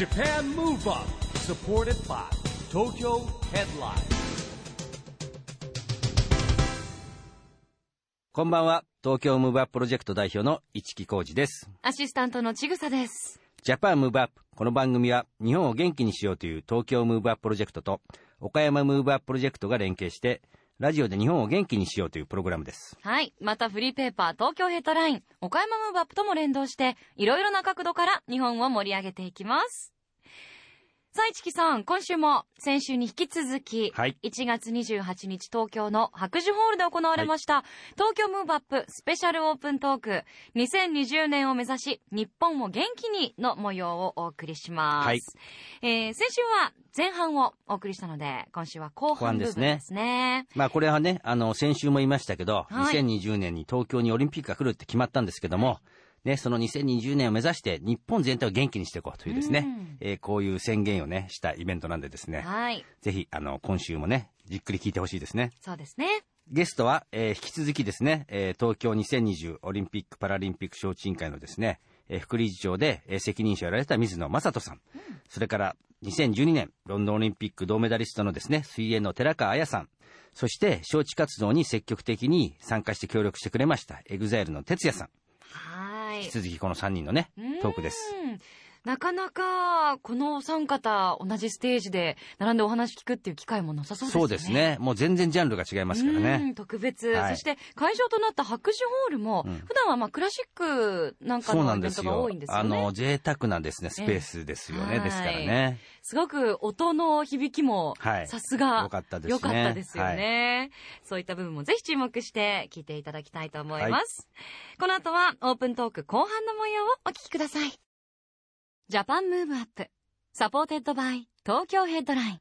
Japan Move Up supported by Tokyo Headline こんばんは。東京ムーブアッププロジェクト代表の市木浩二です。アシスタントのちぐさです。 Japan Move Up。この番組は日本を元気にしようという東京ムーブアッププロジェクトと岡山ムーブアッププロジェクトが連携してラジオで日本を元気にしようというプログラムです。はい。またフリーペーパー東京ヘッドライン、岡山ムーブアップとも連動して、いろいろな角度から日本を盛り上げていきます。さあ、市木さん、今週も先週に引き続き、はい。1月28日東京の白樹ホールで行われました、東京ムーブアップスペシャルオープントーク2020年を目指し日本を元気にの模様をお送りします、はい。えー先週は前半をお送りしたので今週は後半部分ですね。まあこれはね、あの先週も言いましたけど、はい。2020年に東京にオリンピックが来るって決まったんですけども、ね、その2020年を目指して日本全体を元気にしていこうというですね、うん。えーこういう宣言をね、したイベントなんでですね、はい。ぜひあの今週もね、じっくり聞いてほしいですね。そうですね。ゲストは、えー引き続きですね、えー東京2020オリンピック・パラリンピック招致委員会のですね、えー副理事長で、えー責任者をやられた水野正人さん、それから2012年ロンドンオリンピック銅メダリストのですね、水泳の寺川綾さん、そして招致活動に積極的に参加して協力してくれました、エグザイルの哲也さん、はい引き続きこの3人のね、トークです。うんなかなかこのお三方同じステージで並んでお話聞くっていう機会もなさそうですよね。そうですね、もう全然ジャンルが違いますからうねん。特別、はい。そして会場となった白樹ホールも、うん。普段はまあクラシックなんかのイベントがんですよ。多いんですよね。あの、贅沢なですね、スペースですよね、ええですからね。すごく音の響きもはい。さすが。よかったですね。良かったですよね、そういった部分もぜひ注目して聞いていただきたいと思います、この後はオープントーク後半の模様をお聞きください Japan Move Up supported by Tokyo Headline。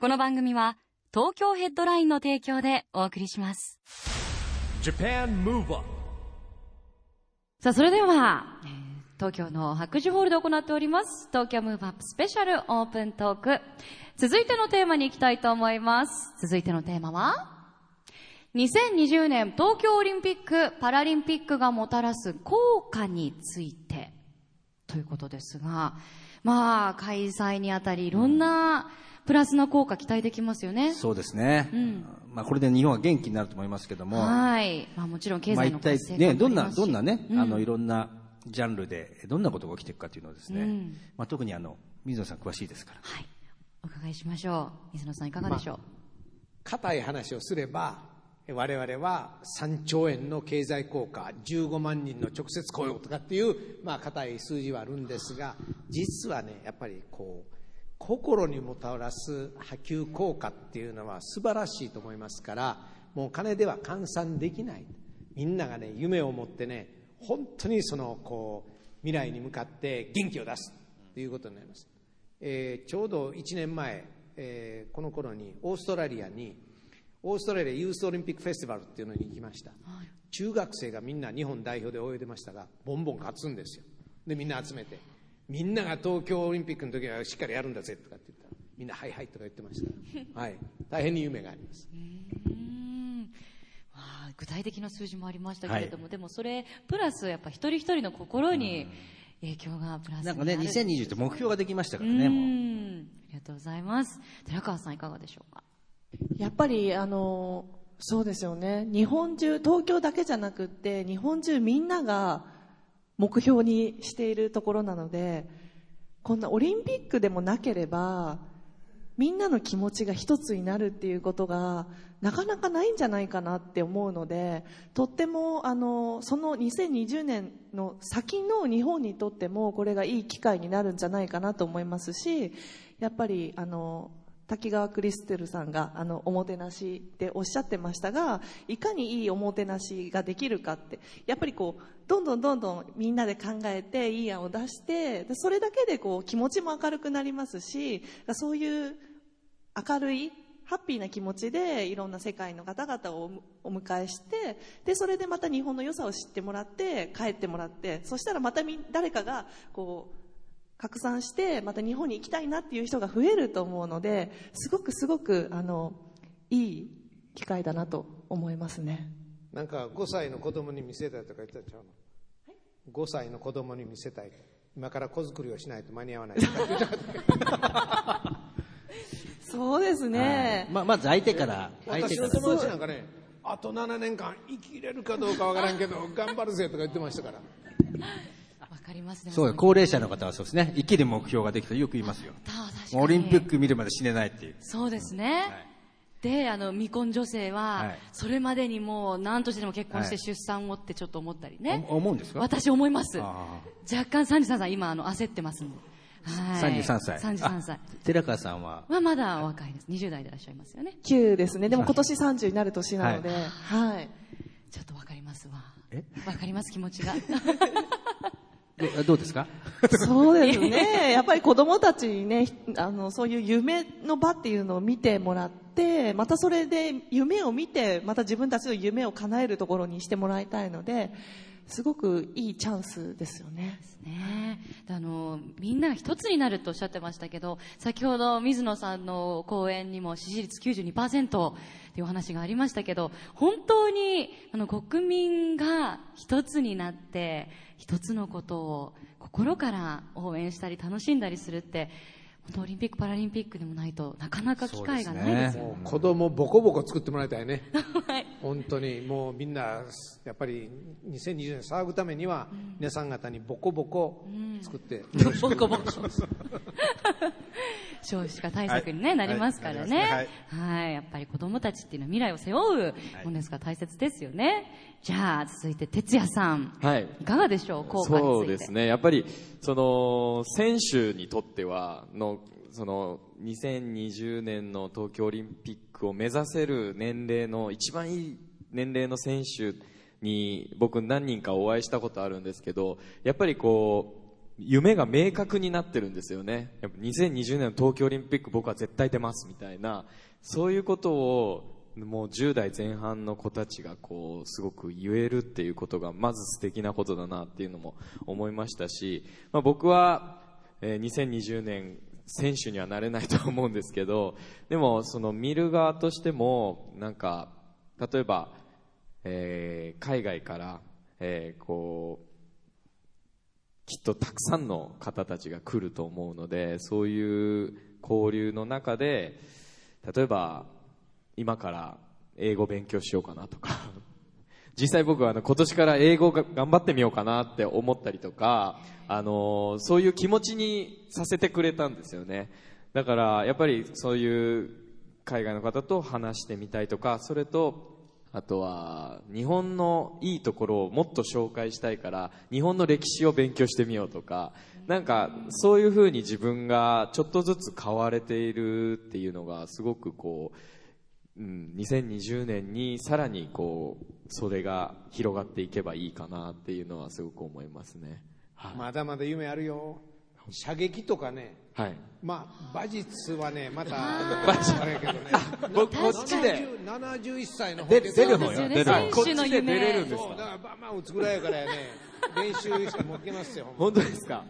この番組は東京ヘッドラインの提供でお送りします。Japan Move Up さあ、それでは、えー東京の白樹ホールで行っております、東京ムーブアップスペシャルオープントーク。続いてのテーマに行きたいと思います。続いてのテーマは、2020年東京オリンピック・パラリンピックがもたらす効果についてということですが、まあ、開催にあたりいろんなプラスな効果期待できますよね。そうですね、んまあ、これで日本は元気になると思いますけども、はい。まあもちろん経まあ、済一体の活性化ね、どんな、もありますしどんなね、うんあの、いろんなジャンルで、どんなことが起きていくかというのをですね、うんまあ、特にあの、水野さん詳しいですから。はい。お伺いしましょう。水野さんいかがでしょう、硬い話をすれば我々は3兆円の経済効果15万人の直接雇用とかっていうまあ硬い数字はあるんですが実はねやっぱりこう心にもたらす波及効果っていうのは素晴らしいと思いますからもう金では換算できない。みんながね夢を持ってね本当にそのこう未来に向かって元気を出すということになります。えーちょうど1年前、えーこの頃にオーストラリアにオーストラリアユースオリンピックフェスティバルっていうのに行きました、中学生がみんな日本代表で泳いでましたがボンボン勝つんですよ。でみんな集めてみんなが東京オリンピックの時はしっかりやるんだぜとかって言ったらみんな「はいはい」とか言ってました。はい。大変に夢があります。具体的な数字もありましたけれども、でもそれプラスやっぱ一人一人の心に影響がプラスになんかね、る2020って目標ができましたからうね、もう。んありがとうございます。寺川さんいかがでしょうか？やっぱりあのそうですよね。日本中東京だけじゃなくって日本中みんなが目標にしているところなのでこんなオリンピックでもなければみんなの気持ちが一つになるっていうことがなかなかないんじゃないかなって思うのでとってもあのその2020年の先の日本にとってもこれがいい機会になるんじゃないかなと思いますしやっぱりあの滝川クリステルさんがあのおもてなしっておっしゃってましたがいかにいいおもてなしができるかってやっぱりこうどんどんどんどんみんなで考えていい案を出してでそれだけでこう気持ちも明るくなりますしそういう明るいハッピーな気持ちでいろんな世界の方々をお迎えしてでそれでまた日本の良さを知ってもらって帰ってもらってそしたらまたみ誰かがこう拡散してまた日本に行きたいなっていう人が増えると思うのですごくすごくあのいい機会だなと思いますね。なんか5歳の子供に見せたいとか言ってたんちゃうの？5歳の子供に見せたい今から子作りをしないと間に合わない そうですね。まあ、まず相手から、相手から。私の友達なんかねあと7年間生きれるかどうかわからんけど頑張るぜとか言ってましたからわかりますね。そうよ、高齢者の方はそうですね。生きる目標ができたらよく言いますよ。あ確かにオリンピック見るまで死ねないっていう。そうですね。で、あの、未婚女性は、はいそれまでにもう何としてでも結婚してはい出産をってちょっと思ったりね。お思うんですか？私思います。あ若干33歳、今、あの、焦ってますんで。はい。33歳。33歳あ。寺川さんは、はまだお若いです。20代でいらっしゃいますよね。9ですね。でも今年30になる年なので、はい。ちょっとわかりますわ。え？わかります、気持ちが。どどうですか？そうですね。やっぱり子供たちにね、あの、そういう夢の場っていうのを見てもらって、またそれで夢を見て、また自分たちの夢を叶えるところにしてもらいたいので、すごくいいチャンスですよね。ねえあのみんなが一つになるとおっしゃってましたけど先ほど水野さんの講演にも支持率92%っていうお話がありましたけど本当にあの国民が一つになって一つのことを心から応援したり楽しんだりするって本当オリンピック・パラリンピックでもないとなかなか機会がないですよね。もう子供ボコボコ作ってもらいたいね。はい本当にもうみんなやっぱり2020年騒ぐためには皆さん方にボコボコ作ってボコボコ少子化対策に、ねなりますからね、はい。はい。やっぱり子供たちっていうのは未来を背負うものですから大切ですよね、じゃあ続いて哲也さんはい。いかがでしょう？効果そうですね。やっぱり、その、選手にとっては、の、その、2020年の東京オリンピックを目指せる年齢の、一番いい年齢の選手に、僕何人かお会いしたことあるんですけど、やっぱりこう、夢が明確になってるんですよね。やっぱ2020年の東京オリンピック僕は絶対出ますみたいな、そういうことをもう10代前半の子たちがこうすごく言えるっていうことがまず素敵なことだなっていうのも思いましたし、まあ、僕は、えー2020年選手にはなれないと思うんですけどでもその見る側としてもなんか例えば、えー海外から、えーこうきっとたくさんの方たちが来ると思うのでそういう交流の中で例えば今から英語勉強しようかなとか。実際僕はあの今年から英語が頑張ってみようかなって思ったりとか、あのそういう気持ちにさせてくれたんですよね。だからやっぱりそういう海外の方と話してみたいとかそれとあとは日本のいいところをもっと紹介したいから日本の歴史を勉強してみようとかなんかそういうふうに自分がちょっとずつ変われているっていうのがすごくこう、うん、2020年にさらにこうそれが広がっていけばいいかなっていうのはすごく思いますね。まだまだ夢あるよ。射撃とかね。はい。まあ馬術はねまた 馬術。あれやけどね。僕こっちで。70 71歳の方出で出る方よ。出る方。こっちで出れるんですだからバンバン打つぐらいやからやね。練習してもいけますよ 本当ですか？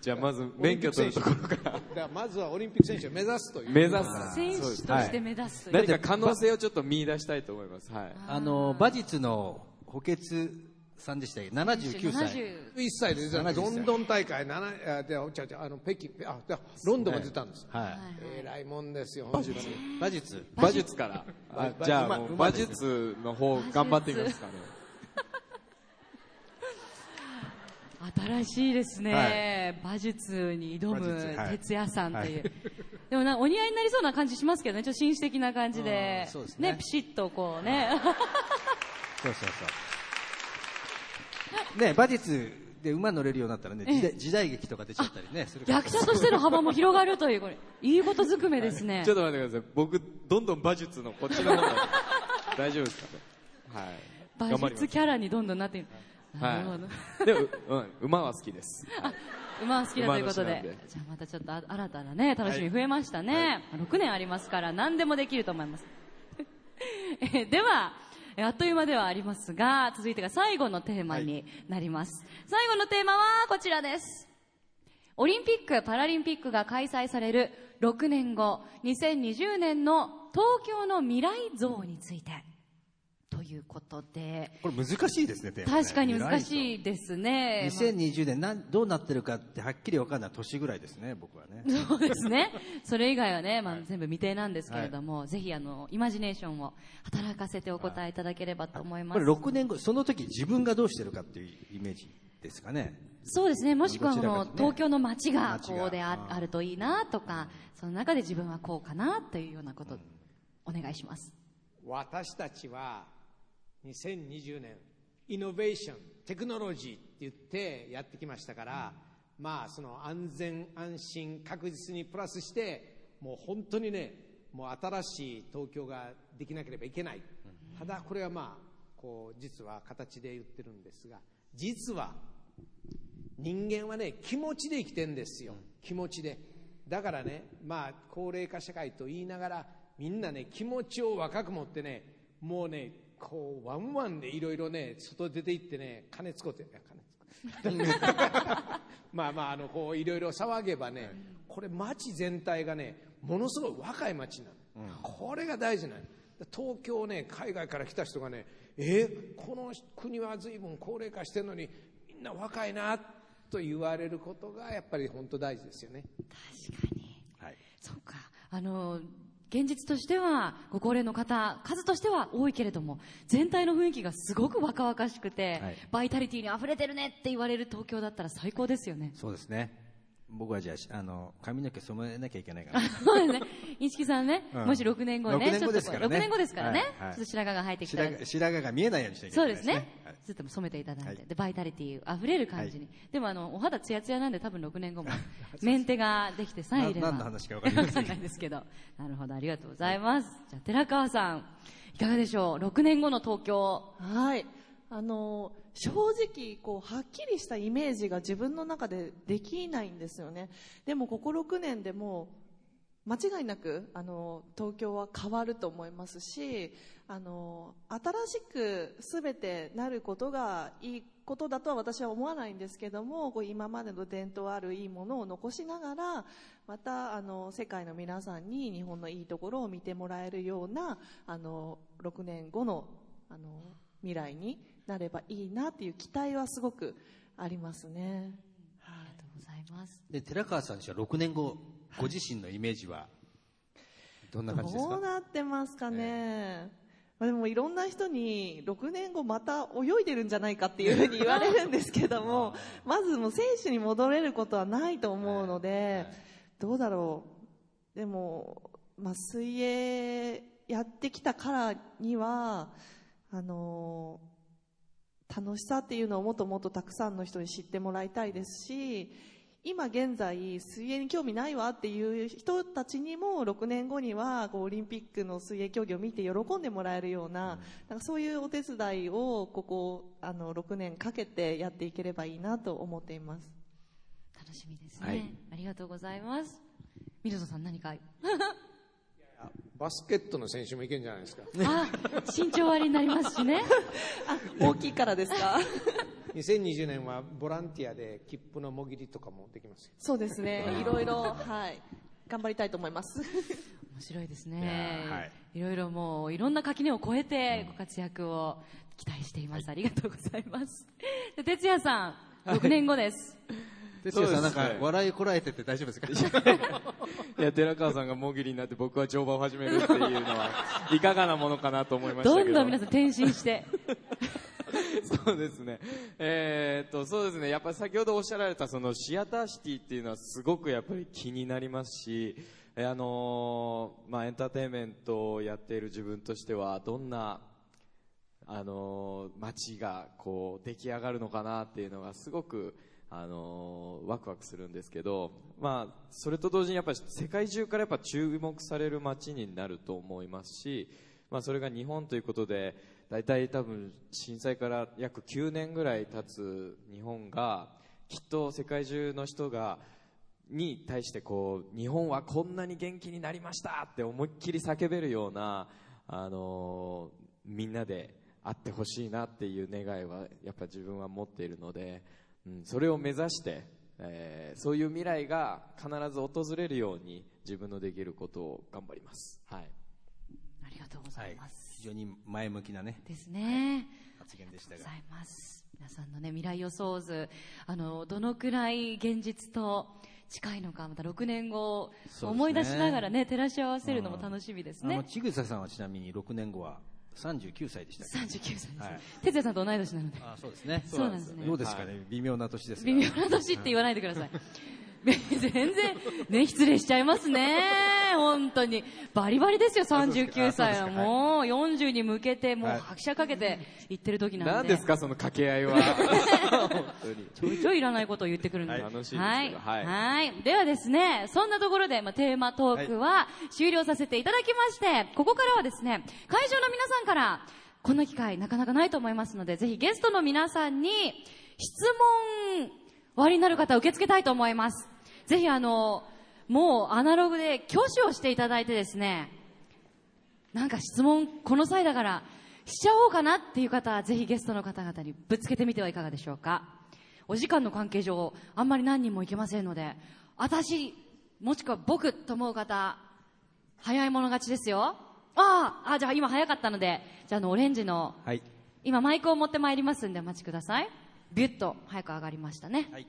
じゃあまず免許取るところから だからまずはオリンピック選手を目指すという目指す。選手とそうですして目指す何か可能性をちょっと見出したいと思います。はい。あの、馬術の補欠さんでしたっけ ?79 歳。70 1歳で出た70歳ロンドン大会7あでちゃうちゃうあの北京あでロンドンが出たんです、はい。えらいもんですよ本当に馬術。馬術から。あじゃあ馬術の方頑張ってみますかね。新しいですね、馬術に挑む哲也さんっていう、でもなお似合いになりそうな感じしますけどねちょっと紳士的な感じでうんそうですね。ピシッとこうね。そうそうそう。ね、馬術で馬乗れるようになったらね、時代時代劇とか出ちゃったりね、役者としての幅も広がるというこれいいことずくめですね。ちょっと待ってください。僕、どんどん馬術のこっちの方が大丈夫ですかね？はい。馬術キャラにどんどんなっているなるほど、はい。でも、うん、馬は好きです。馬は好きだということで。じゃあまたちょっとあ新たなね楽しみ増えましたね、6年ありますから何でもできると思います。えーではえーあっという間ではありますが続いてが最後のテーマになります、最後のテーマはこちらです。オリンピック・パラリンピックが開催される6年後2020年の東京の未来像について。といいうことで、これ難しいですね、テーマね確かに難しいですね。まあ2020年なんどうなってるかってはっきり分かんない年ぐらいですね、僕はね。そうですね。それ以外はね、まあ、全部未定なんですけれども、ぜひ、あの、イマジネーションを働かせてお答えいただければと思います。これ6年後、その時自分がどうしてるかっていうイメージですかね。そうですね。もしくは、あの、ね東京の街がこうでああるといいなとか、その中で自分はこうかなというようなこと、お願いします。私たちは2020年イノベーションテクノロジーって言ってやってきましたから、まあその安全安心確実にプラスしてもう本当にねもう新しい東京ができなければいけない、ただこれはまあこう実は形で言ってるんですが実は人間はね気持ちで生きてんですよ、気持ちで。だからねまあ高齢化社会と言いながらみんなね気持ちを若く持ってねもうねこうワンワンでいろいろね外出て行ってね金使って金使って まあまああのこういろいろ騒げばねこれ街全体がねものすごい若い街なの、これが大事なの東京ね海外から来た人がねえこの国は随分高齢化してるのにみんな若いなと言われることがやっぱり本当大事ですよね確かに。はい。そうか。あの、現実としては、ご高齢の方、数としては多いけれども、全体の雰囲気がすごく若々しくて、はいバイタリティに溢れてるねって言われる東京だったら最高ですよね。そうですね。僕はじゃあ、あの、髪の毛染めなきゃいけないから。そうですね。一木さんね、うんもし6年後ね、6年後ですからねちょっと6年後ですからね、はいはいちょっと白髪が生えてきたら白髪白髪が見えないようにしなきゃいうけないそですね。はいちょっと染めていただいて、はいで、バイタリティ溢れる感じに。でもあの、お肌ツヤツヤなんで多分6年後も、メンテができてさえいれば。な何の話かわかりませんわかんないですけど。なるほど、ありがとうございます。じゃあ、寺川さん、いかがでしょう ?6 年後の東京。はい。あの、正直、こう、はっきりしたイメージが自分の中でできないんですよね。でも、ここ6年でも、間違いなく、あの、東京は変わると思いますし、あの、新しく全てなることがいいことだとは私は思わないんですけども、こう今までの伝統あるいいものを残しながら、また、あの、世界の皆さんに日本のいいところを見てもらえるような、あの、6年後の、あの、未来になればいいなっていう期待はすごくありますね。はありがとうございます。で、寺川さんにしては6年後、ご自身のイメージは、どんな感じですか？どうなってますかね。まあでもいろんな人に6年後また泳いでるんじゃないかっていうふうに言われるんですけども、まずもう選手に戻れることはないと思うので、どうだろう。でも、まあ水泳やってきたからには、あの楽しさっていうのをもっともっとたくさんの人に知ってもらいたいですし、今現在水泳に興味ないわっていう人たちにも6年後にはこうオリンピックの水泳競技を見て喜んでもらえるような,、なんかそういうお手伝いをここあの6年かけてやっていければいいなと思っています。楽しみですね。はいありがとうございます。ミルトさん何か？バスケットの選手もいけるんじゃないですか あ、身長割りになりますしね。大きいからですか？2020年はボランティアで切符のもぎりとかもできますよそうですね。いろいろ、はい。頑張りたいと思います。面白いですいね。はいいろいろもう、いろんな垣根を越えてご活躍を期待しています。ありがとうございます。で哲也さん、6年後です。哲也さん、なんそうですねか笑いこらえてて大丈夫ですか？いや、寺川さんがもぎりになって僕は乗馬を始めるっていうのは、いかがなものかなと思いましたけど。どんどん皆さん転身して？そうですね。えーっと、そうですね。やっぱり先ほどおっしゃられたそのシアターシティっていうのはすごくやっぱり気になりますし、えーあのーまあエンターテインメントをやっている自分としてはどんなあのー街がこう出来上がるのかなっていうのがすごくあのーワクワクするんですけど、まあそれと同時にやっぱり世界中からやっぱ注目される街になると思いますし、まあそれが日本ということで大体多分震災から約9年ぐらい経つ日本がきっと世界中の人がに対してこう日本はこんなに元気になりましたって思いっきり叫べるような、あのーみんなであってほしいなっていう願いはやっぱ自分は持っているので、うん、それを目指して、えーそういう未来が必ず訪れるように自分のできることを頑張ります。はいありがとうございます。非常に前向きなね、ですね。発言でしたがありがとうござ。います。皆さんのね、未来予想図、あの、どのくらい現実と近いのか、また6年後、思い出しながらね、照らし合わせるのも楽しみですあの、ね。ちぐささんはちなみに6年後は39歳でしたっけ？39歳ですねはい。哲也さんと同い年なので。あそうですね。そうなんですねどうですかね、微妙な年ですが。微妙な年って言わないでください。全然、ね、失礼しちゃいますね。本当に。バリバリですよ、39歳は。もう、40に向けて、もう、はい拍車かけて行ってる時なんで。何ですかその掛け合いは 本当にちょいちょいいらないことを言ってくるんで。はい楽しいはい。はいはい。ではですね、そんなところで、まあ、テーマトークは終了させていただきまして、ここからはですね、会場の皆さんから、こんな機会なかなかないと思いますので、ぜひゲストの皆さんに、質問、おありになる方受け付けたいと思います。ぜひあの、もうアナログで挙手をしていただいてですね、なんか質問、この際だから、しちゃおうかなっていう方は、ぜひゲストの方々にぶつけてみてはいかがでしょうか。お時間の関係上、あんまり何人もいけませんので、私、もしくは僕と思う方、早い者勝ちですよ。ああ、あ、じゃあ今早かったので、じゃああの、オレンジの、はい。今マイクを持ってまいりますんでお待ちください。ビュッと早く上がりましたね。はい。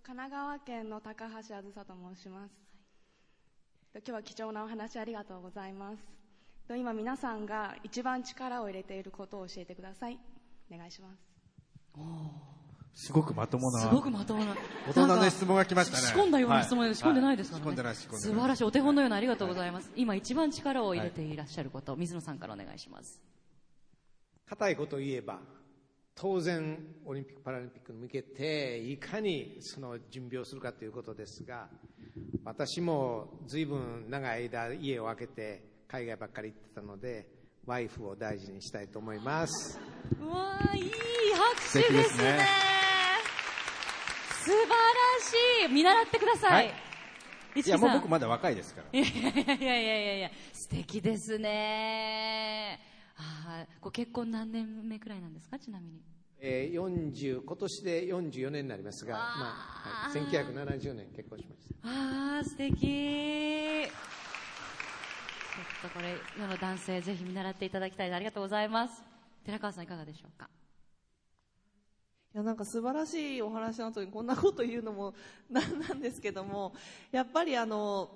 神奈川県の高橋あずさと申します。と今日は貴重なお話ありがとうございます。と今皆さんが一番力を入れていることを教えてください。お願いします。すごくまともな。すごくまともな。大人の質問が来ましたね仕込んだような質問で、はい仕込んでないですからね。仕込んでない仕込んでない素晴らしい。お手本のようなありがとうございます。今一番力を入れていらっしゃること、水野さんからお願いします。固いことを言えば当然オリンピック・パラリンピックに向けていかにその準備をするかということですが私も随分長い間家を空けて海外ばっかり行ってたのでワイフを大事にしたいと思いますうわーいい拍手ですね。素晴らしい。見習ってください。はいいや、もう僕まだ若いですから。いやいやいやいやいや素敵ですね。あーご結婚何年目くらいなんですか、ちなみに。えー40今年で44年になりますが、まあはい、1970年結婚しましたあー、素敵。ちょっとこれ、世の男性、ぜひ見習っていただきたいです。ありがとうございます。寺川さん、いかがでしょうか？いやなんか素晴らしいお話の後にこんなこと言うのも なんなんですけどもやっぱりあの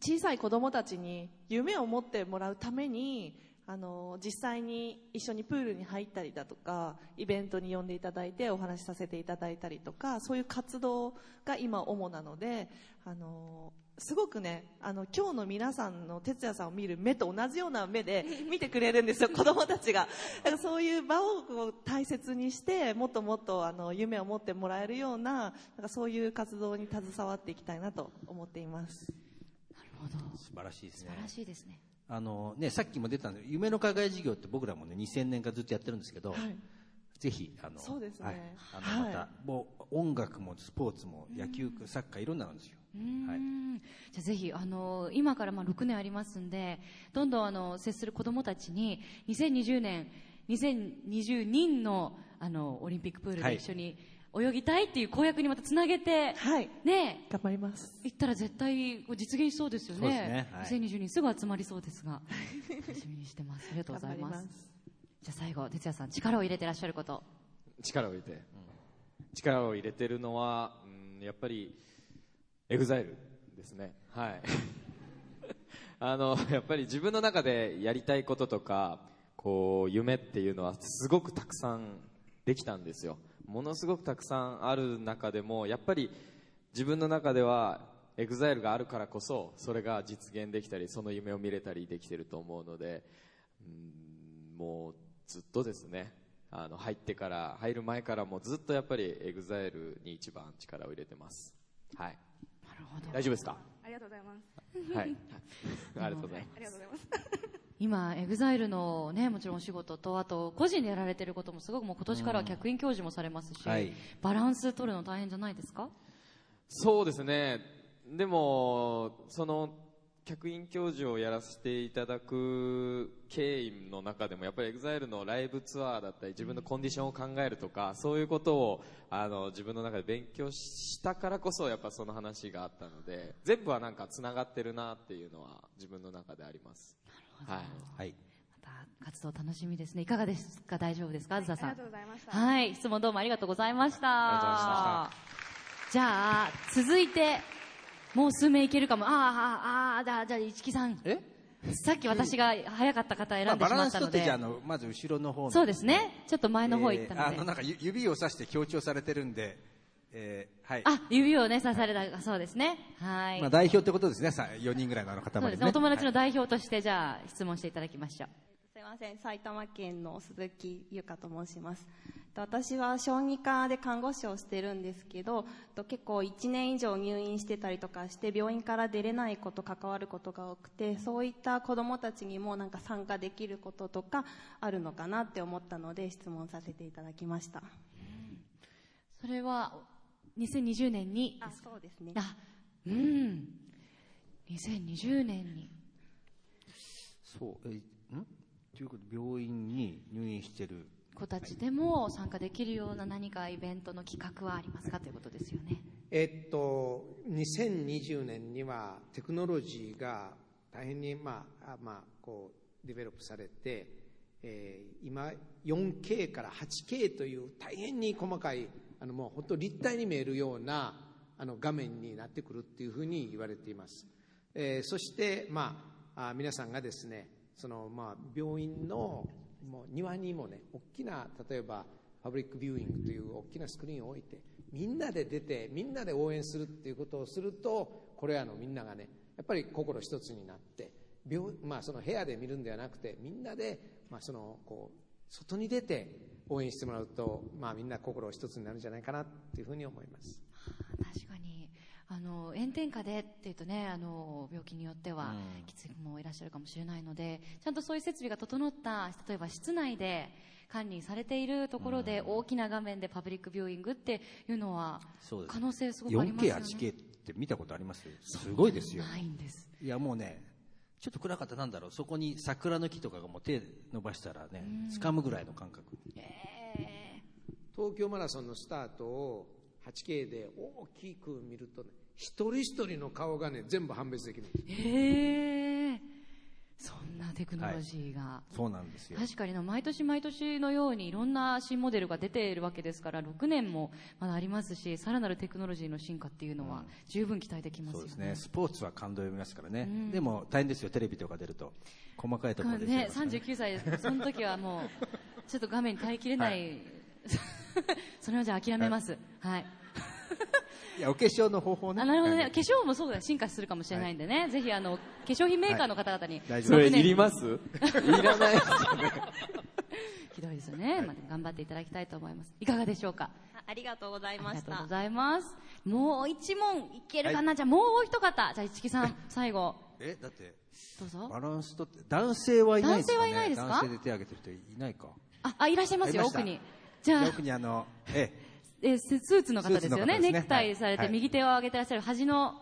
小さい子供たちに夢を持ってもらうためにあの実際に一緒にプールに入ったりだとかイベントに呼んでいただいてお話しさせていただいたりとかそういう活動が今主なのであのすごくねあの今日の皆さんの哲也さんを見る目と同じような目で 見てくれるんですよ子供たちがだからそういう場をこう大切にしてもっともっとあの夢を持ってもらえるようななんかそういう活動に携わっていきたいなと思っていますなるほど。素晴らしいですね素晴。らしいですね。あのね、さっきも出たんで、夢の課外事業って僕らもね、2000年からずっとやってるんですけど、はい。ぜひ、あの、そうですね。はい。あの、はい。また、もう音楽もスポーツも野球、サッカーいろんなのですよ。はい。んじゃあぜひ、あの今からまあ6年ありますんで、どんどんあの接する子供たちに、2020年、2020人のあのオリンピックプールはい。で一緒に泳ぎたいっていう公約にまたつなげて、はい。ね頑張ります。行ったら絶対こう実現しそうですよね。ね。はい。2020人すぐ集まりそうですが、楽しみにしてます。ありがとうございます。じゃあ最後、哲也さん、力を入れてらっしゃること。力を入れて、力を入れてるのは、うん、やっぱりエグザイルですね。はい。あのやっぱり自分の中でやりたいこととかこう夢っていうのはすごくたくさんできたんですよものすごくたくさんある中でもやっぱり自分の中ではエグザイルがあるからこそそれが実現できたりその夢を見れたりできてると思うのでうんもうずっとですね。あの入ってから入る前からもずっとやっぱりエグザイルに一番力を入れてます。はい。なるほど。大丈夫ですか？ありがとうございます。はい。ありがとうございます。ありがとうございます。今、エグザイルのね、もちろんお仕事と、あと、個人でやられてることもすごくもう今年からは客員教授もされますし、はい。バランス取るの大変じゃないですか？そうですね。でもその客員教授をやらせていただく経緯の中でもやっぱり EXILE のライブツアーだったり自分のコンディションを考えるとかそういうことをあの自分の中で勉強したからこそやっぱその話があったので全部はなんかつながってるなっていうのは自分の中でありますはい。はい。また活動楽しみですね。いかがですか？大丈夫ですか？あずささん。ありがとうございました。はい。質問どうもありがとうございました。ありがとうございまじゃあ、続いて、もう数名いけるかも。ああ、ああ、ああ、じゃあ、じゃあ、市木さん。え？さっき私が早かった方選んでしまあバランスまったので。取ってじゃああのまず後ろの方のそうですね。ちょっと前の方行ったので。えーあのなんかゆ指を指して強調されてるんで、えーはい。あ、指をね、刺された、そうですね。はい。まあ代表ってことですね。さ4人ぐらいのあの塊そうですね。お友達の代表として、じゃあ、質問していただきましょう。すいません埼玉県の鈴木優香と申しますと私は小児科で看護師をしてるんですけどと結構1年以上入院してたりとかして病院から出れないこと関わることが多くてそういった子どもたちにもなんか参加できることとかあるのかなって思ったので質問させていただきましたそれは、2020年に。あそうですねあ、うん。2020年に。そう、えん？ということ病院に入院してる。子たちでも参加できるような何かイベントの企画はありますかということですよね。えっと、2020年にはテクノロジーが大変に、まあ、あまあ、こう、ディベロップされて、えー今、4K から 8K という大変に細かい、あの、もう本当立体に見えるような、あの、画面になってくるっていうふうに言われています。えーそして、まあ、あ皆さんがですね、その、まあ、病院の、もう庭にもね、大きな、例えば、パブリックビューイングという大きなスクリーンを置いて、みんなで出て、みんなで応援するっていうことをすると、これらのみんながね、やっぱり心一つになって、病まあ、その部屋で見るんではなくて、みんなで、まあ、その、こう、外に出て応援してもらうと、まあ、みんな心一つになるんじゃないかなっていうふうに思います。確かに。あの、炎天下でっていうとね、あの、病気によっては、きつい子もいらっしゃるかもしれないので、ちゃんとそういう設備が整った、例えば室内で管理されているところで、大きな画面でパブリックビューイングっていうのは、可能性すごくありますよね。4K、8K って見たことあります？すごいですよ。ないんです。いやもうね、ちょっと暗かったなんだろう、そこに桜の木とかがもう手伸ばしたらね、掴むぐらいの感覚。東京マラソンのスタートを 8K で大きく見るとね、一人一人の顔がね、全部判別できるんです。へえ。そんなテクノロジーが。そうなんですよ。確かにな毎年毎年のようにいろんな新モデルが出ているわけですから6年もまだありますしさらなるテクノロジーの進化っていうのは十分期待できますよね。そうですね。スポーツは感動を読みますからね。でも大変ですよ、テレビとか出ると。細かいところでね、ますからね。39歳ですけどその時はもうちょっと画面に耐えきれない、それはじゃあ諦めます。はい。いや、お化粧の方法ね。あなるほどね、はい。化粧もそうだ進化するかもしれないんでね、ぜひあの化粧品メーカーの方々に、大丈夫。それ6年いります？いらないですよね。ひどい。ですよね、まあ、頑張っていただきたいと思います。いかがでしょうか？あありがとうございあました。りがとうございます。もう一問いけるかな、じゃあもう一方。じゃあ市木さん 最後。え、だって、どうぞ。バランスとって、男性はいないですか、ね、男性はいないですか？男性で手挙げてる人いないか。ああいらっしゃいますよ奥に。じゃあ奥にあの、ええーススーツの方ですよね。ね。ネクタイされて、はい。右手を上げてらっしゃる端の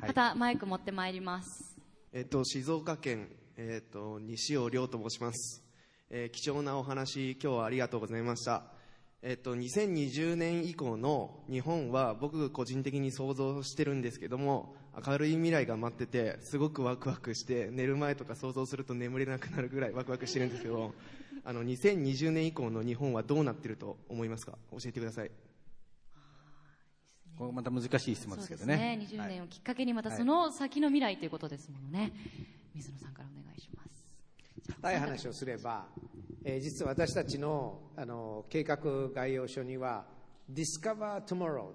方、マイク持ってまいります。えっと、静岡県、えっと、西尾亮と申します、えー貴重なお話今日はありがとうございました、えっと、2020年以降の日本は僕個人的に想像してるんですけども明るい未来が待っててすごくワクワクして寝る前とか想像すると眠れなくなるぐらいワクワクしてるんですけどあの2020年以降の日本はどうなってると思いますか？教えてくださいこれまた難しい質問ですけどね。そうですね。20年をきっかけにまたその先の未来ということですものね、水野さんからお願いします。硬い話をすれば、えー実は私たちのあの計画概要書には Discover Tomorrow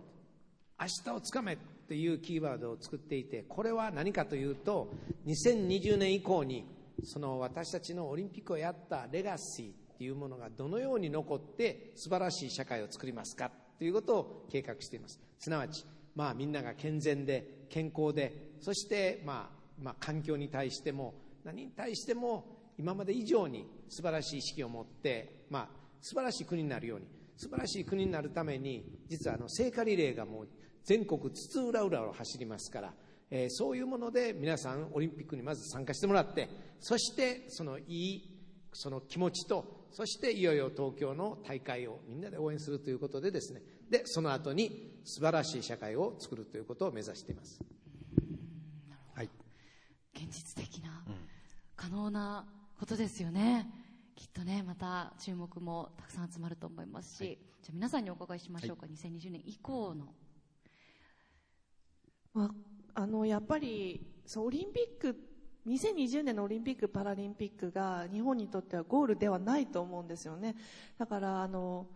明日をつかめというキーワードを作っていてこれは何かというと2020年以降にその私たちのオリンピックをやったレガシーっていうものがどのように残って素晴らしい社会を作りますかということを計画しています。すなわち、まあ、みんなが健全で健康でそして、まあまあ、環境に対しても何に対しても今まで以上に素晴らしい意識を持って、まあ、素晴らしい国になるように素晴らしい国になるために実はあの聖火リレーがもう全国津々浦々を走りますから、えーそういうもので皆さんオリンピックにまず参加してもらってそしてそのいいその気持ちとそしていよいよ東京の大会をみんなで応援するということでですねでその後に素晴らしい社会を作るということを目指しています。はい。現実的な可能なことですよね。きっとね、また注目もたくさん集まると思いますし、じゃあ皆さんにお伺いしましょうか、2020年以降の。まあ、あのやっぱりそうオリンピック2020年のオリンピック・パラリンピックが日本にとってはゴールではないと思うんですよね。だからあの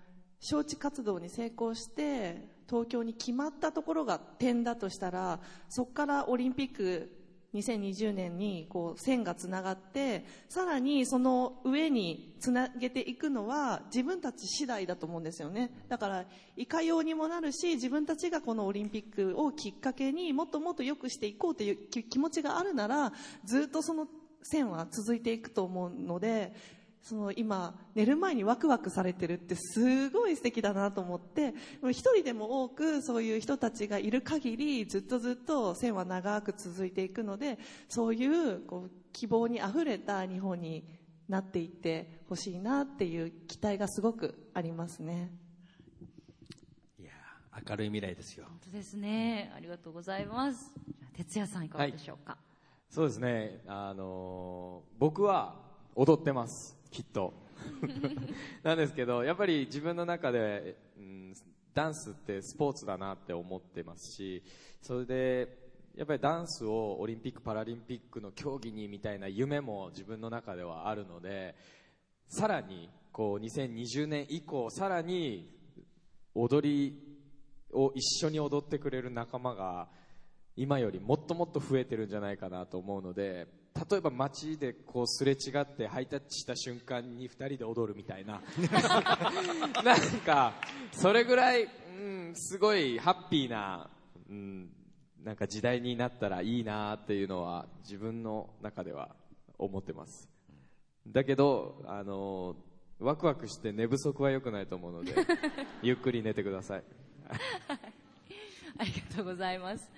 招致活動に成功して東京に決まったところが点だとしたらそこからオリンピック2020年にこう線がつながってさらにその上につなげていくのは自分たち次第だと思うんですよね。だからいかようにもなるし自分たちがこのオリンピックをきっかけにもっともっと良くしていこうという気持ちがあるならずっとその線は続いていくと思うのでその今寝る前にワクワクされてるってすごい素敵だなと思って一人でも多くそういう人たちがいる限りずっとずっと線は長く続いていくのでそういうこう希望にあふれた日本になっていってほしいなっていう期待がすごくありますね。明るい未来ですよ。本当ですね。ありがとうございます。じゃあ哲也さんいかがでしょうか？そうですね、あのー僕は踊ってます、きっと。なんですけど、やっぱり自分の中で、うん、ダンスってスポーツだなって思ってますし、それで、やっぱりダンスをオリンピック・パラリンピックの競技にみたいな夢も自分の中ではあるので、さらに、こう、2020年以降、さらに踊りを一緒に踊ってくれる仲間が今よりもっともっと増えてるんじゃないかなと思うので例えば街でこうすれ違ってハイタッチした瞬間に2人で踊るみたいな。なんかそれぐらい、うん、すごいハッピーな、うん、なんか時代になったらいいなっていうのは自分の中では思ってます。だけどあのワクワクして寝不足は良くないと思うので ゆっくり寝てください。ありがとうございます。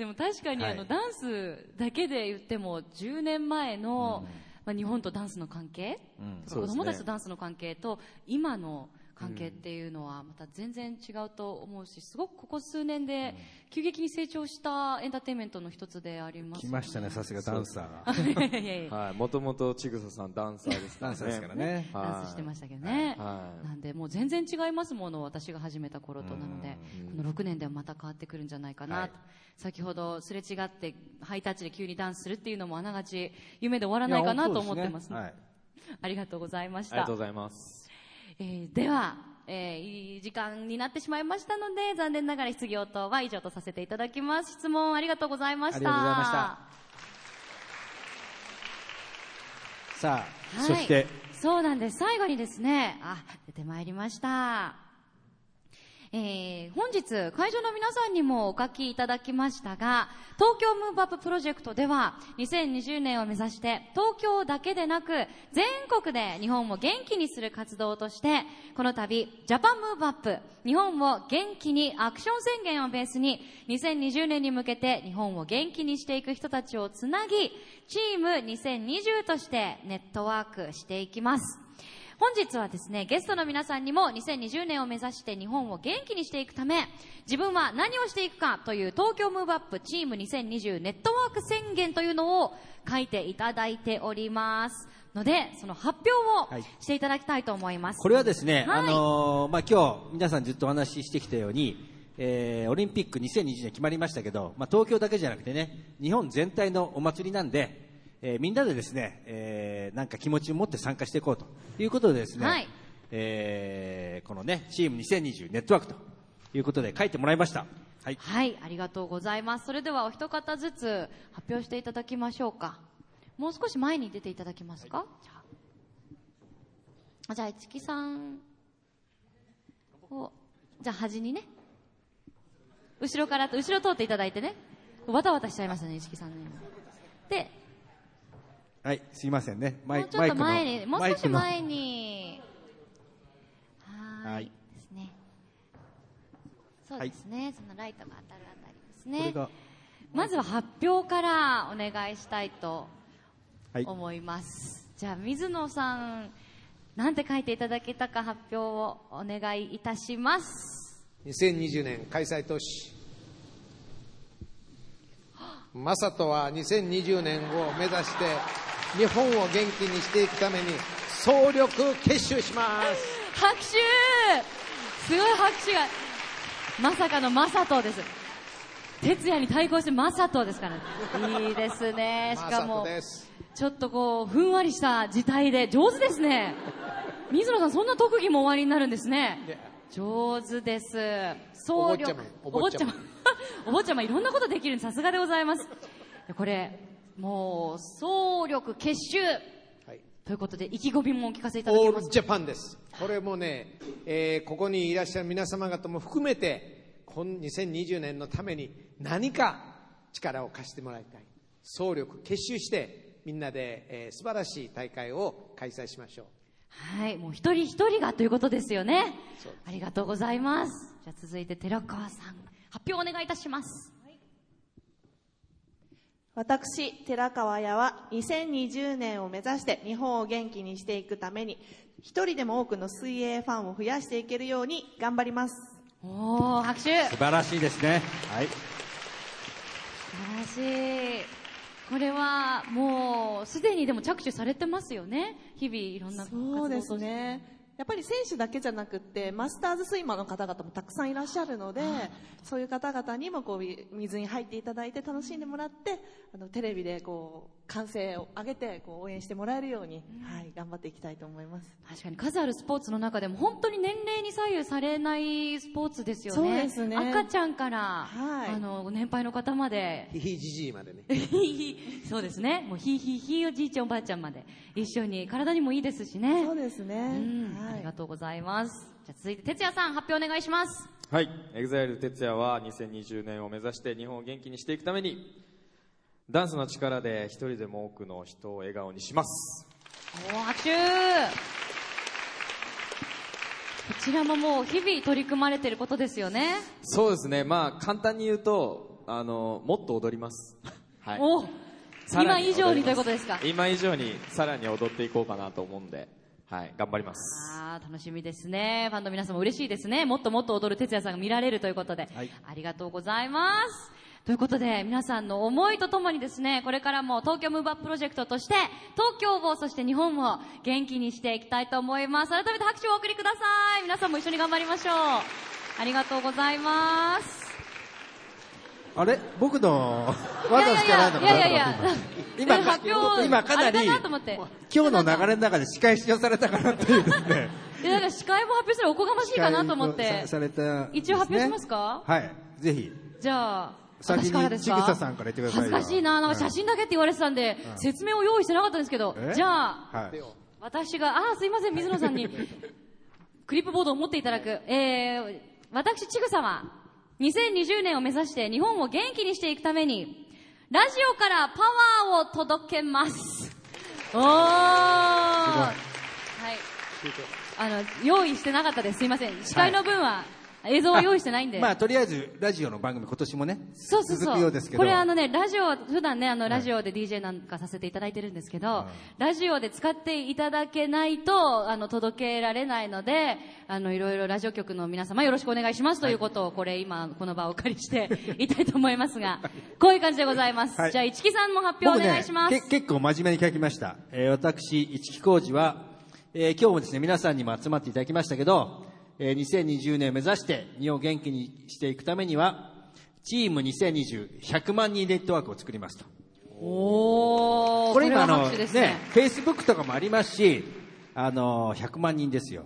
でも確かにはい。あのダンスだけで言っても10年前の、まあ、日本とダンスの関係、うん。子供たちとダンンスの関係と今の関係っていうのはまた全然違うと思うしすごくここ数年で急激に成長したエンターテインメントの一つであります来ましたね、さすがダンサーが。はい、もともとちぐささんダンサーですからね。ダンサーですからね。はい。ダンスしてましたけどね、はい。なんでもう全然違いますもの私が始めた頃となのでこの6年ではまた変わってくるんじゃないかなと、先ほどすれ違ってハイタッチで急にダンスするっていうのもあながち夢で終わらないかなと思ってますはい。ありがとうございました。ありがとうございます。えーでは、えーいい時間になってしまいましたので残念ながら質疑応答は以上とさせていただきます。質問ありがとうございました。ありがとうございました。さあ、はい。そして、そうなんです。最後にですね、あ、出てまいりました。えー本日、会場の皆さんにもお書きいただきましたが、東京ムーブアッププロジェクトでは、2020年を目指して、東京だけでなく、全国で日本を元気にする活動として、この度、ジャパンムーブアップ、日本を元気にアクション宣言をベースに、2020年に向けて日本を元気にしていく人たちをつなぎ、チーム2020としてネットワークしていきます。本日はですね、ゲストの皆さんにも2020年を目指して日本を元気にしていくため、自分は何をしていくかという東京ムーブアップチーム2020ネットワーク宣言というのを書いていただいております。ので、その発表をしていただきたいと思います。これはですね、はいあのーまあ、今日、皆さんずっとお話ししてきたように、えーオリンピック2020年決まりましたけど、まあ、東京だけじゃなくてね、日本全体のお祭りなんで、えーみんなでですね、えーなんか気持ちを持って参加していこうということでですね、はいえーこのね、チーム2020ネットワークということで書いてもらいました。はい。はい、ありがとうございます。それではお一方ずつ発表していただきましょうか。もう少し前に出ていただけますか、じゃあ。じゃあ、市木さんを、じゃあ端にね。後ろから、後ろ通っていただいてね。わたわたしちゃいましたね、市木さんね。で、はい、すいませんね。マイもうちょっと前に、もう少し前に。はいい。ですね。そうですね。そのライトが当たるあたりですね。これがまずは発表からお願いしたいとはい思います。じゃあ、水野さん、なんて書いていただけたか発表をお願いいたします。2020年開催都市マサトは2020年を目指して日本を元気にしていくために総力結集します。拍手。すごい拍手がまさかのマサトです。哲也に対抗してマサトですからね。いいですね。しかもちょっとこうふんわりした字体で上手ですね。水野さんそんな特技も終わりになるんですね。上手です。総力。お坊ちゃま。お坊ちゃま。お坊ちゃまいろんなことできるさすがでございます。これもう総力結集。ということで意気込みもお聞かせいただけますか？オールジャパンです。これもね、えーここにいらっしゃる皆様方も含めて今2020年のために何か力を貸してもらいたい。総力結集してみんなで、えー素晴らしい大会を開催しましょう。はい、もう一人一人がということですよね。ありがとうございます。じゃあ続いて寺川さん、発表お願いいたします。私、寺川屋は2020年を目指して日本を元気にしていくために一人でも多くの水泳ファンを増やしていけるように頑張ります。おー、拍手素晴らしいですね。はい。素晴らしい。これはもうすでにでも着手されてますよね。日々いろんな活動そうです。ね。やっぱり選手だけじゃなくって、マスターズスイマーの方々もたくさんいらっしゃるので、そういう方々にもこう水に入っていただいて楽しんでもらって、あのテレビでこう歓声を上げてこう応援してもらえるように、はい、頑張っていきたいと思います。確かに数あるスポーツの中でも本当に年齢に左右されないスポーツですよね。そうですね赤ちゃんから、はいあの年配の方まで、ひひじじいまでね そうですね。もうひいひいひいおじいちゃんおばあちゃんまで一緒に体にもいいですしね。そうですね。うん、ありがとうございます。じゃあ続いて哲也さん発表お願いします。はい、エグザイル哲也は2020年を目指して日本を元気にしていくためにダンスの力で一人でも多くの人を笑顔にします。お拍手こちらももう日々取り組まれていることですよね。そうですね、まあ簡単に言うと、あの、もっと踊ります。はい。お今以上にということですか？今以上にさらに踊っていこうかなと思うんで、はい、頑張ります。あー楽しみですね。ファンの皆さんも嬉しいですね。もっともっと踊る哲也さんが見られるということで。ありがとうございます。ということで、皆さんの思いとともにですね、これからも東京ムーブアッププロジェクトとして、東京を、そして日本を元気にしていきたいと思います。改めて拍手をお送りください。皆さんも一緒に頑張りましょう。ありがとうございます。あれ？僕の技しかないのかないやいやいや今今かなり。今日の流れの中で司会使用されたかなっていうですね で、なんか司会も発表するおこがましいかなと思って司会。された、一応発表しますか？はいぜひじゃあ、先にささんから言ってくださいよ恥ずかしいな、なんか写真だけって言われてたんで、説明を用意してなかったんですけどえ、じゃあ、はい私が、あー、すいません、水野さんに、クリップボードを持っていただく。えー、私、ちぐさは、2020年を目指して日本を元気にしていくために、ラジオからパワーを届けます。おーはい。あの、用意してなかったです。すいません。司会の分は、映像は用意してないんで。まあとりあえずラジオの番組今年もねそうそうそう。続くようですけどこれあのね、ラジオ、普段ね、あの、ラジオで DJ なんかさせていただいてるんですけど、ラジオで使っていただけないと、あの、届けられないので、あの、いろいろラジオ局の皆様よろしくお願いしますということを、これ今、この場をお借りして言いたいと思いますが、こういう感じでございます。はいじゃあ、市木さんも発表お願いします。け結構真面目に書きました、えー私市木浩二は、えー今日もですね皆さんにも集まっていただきましたけど、えー2020年を目指して日本を元気にしていくためにはチーム2020100万人ネットワークを作りますと。おー、これ今あのね。ねフェイスブックとかもありますしあの100万人ですよ。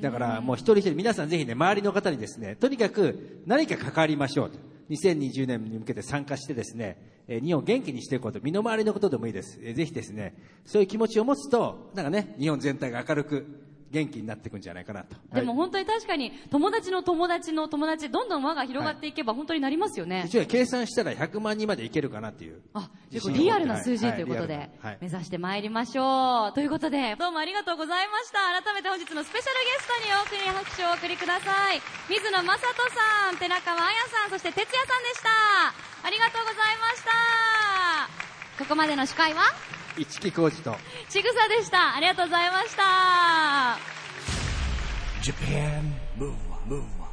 だからもう一人一人皆さんぜひね周りの方にですねとにかく何か関わりましょうと。2020年に向けて参加してですね、えー日本を元気にしていくこと。身の回りのことでもいいです、えーぜひですねそういう気持ちを持つとなんかね日本全体が明るく元気になっていくんじゃないかなとでも本当に確かに、友達の友達の友達、どんどん輪が広がっていけば本当になりますよね。一応計算したら100万人までいけるかなっていうあ、自信を持ってリアルな数字はいということで目指してまいりましょう。ということで、どうもありがとうございました。改めて本日のスペシャルゲストに多くに拍手をお送りください。水野正人さん、寺川彩さん、そして哲也さんでした。ありがとうございました。ここまでの司会は？市木浩二とちぐさでした。ありがとうございました。Japan Move Up, Move Up.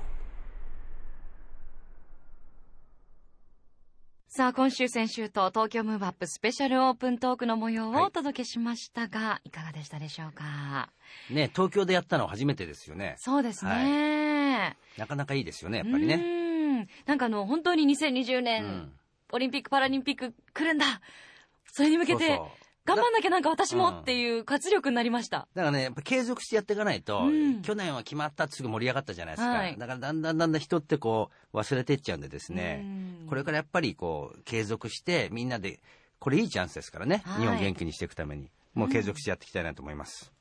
さあ、今週、先週と東京ムーブアップスペシャルオープントークの模様をお届けしましたが、い、かがでしたでしょうか？ね、東京でやったのは初めてですよね。そうですね。なかなかいいですよね、やっぱりね。うん。なんかあの、本当に2020年、うんオリンピック・パラリンピック来るんだそれに向けてそうそう頑張んなきゃなんか私もうんっていう活力になりました。だからね、やっぱ継続してやっていかないと、うん。去年は決まったってすぐ盛り上がったじゃないですか。はい。だからだんだんだんだん人ってこう忘れてっちゃうんでですね、うん。これからやっぱりこう継続してみんなで、これいいチャンスですからね、はい。日本元気にしていくために、もう継続してやっていきたいなと思います。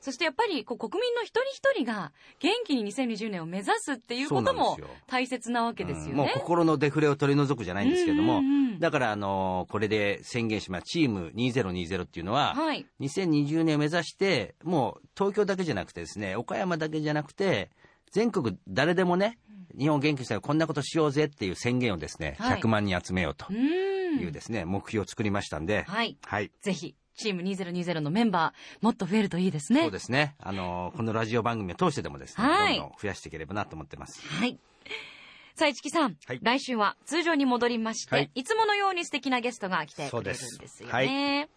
そしてやっぱりこう国民の一人一人が元気に2020年を目指すっていうことも大切なわけですよね。うんもう心のデフレを取り除くじゃないんですけども、うんうんうんだから、あのーこれで宣言します。チーム2020っていうのは、はい。2020年を目指して、もう東京だけじゃなくてですね、岡山だけじゃなくて、全国誰でもね、日本元気にしたらこんなことしようぜっていう宣言をですね、はい100万人集めようとうんいうですね、目標を作りましたんで、はい。はい。ぜひ、チーム2020のメンバー、もっと増えるといいですね。そうですね。あのーこのラジオ番組を通してでもですね、はいどんどん増やしていければなと思ってます。はい。さあ、市木さん、はい来週は通常に戻りまして、はいい、つものように素敵なゲストが来てくれるんでそうですすよね。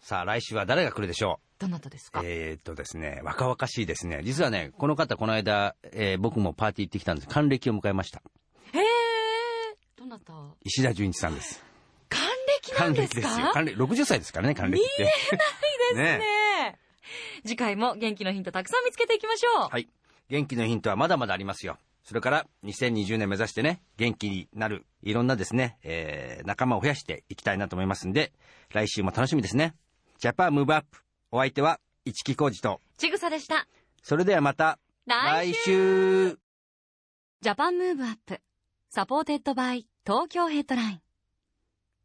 さあ、来週は誰が来るでしょう？どなたですか、えーっとですね、若々しいですね。実はね、この方、この間、えー僕もパーティー行ってきたんです。還暦を迎えました。へえ、どなた？石田純一さんです。還暦ですか？よ。還暦、60歳ですからね、還暦って。見えないですねね次回も元気のヒントたくさん見つけていきましょう。はい。元気のヒントはまだまだありますよ。それから、2020年目指してね、元気になる、いろんなですね、えー、仲間を増やしていきたいなと思いますんで、来週も楽しみですね。ジャパンムーブアップ。お相手は、市木浩二と、ちぐさでした。それではまた、来週 Japan Move Up supported by Tokyo Headline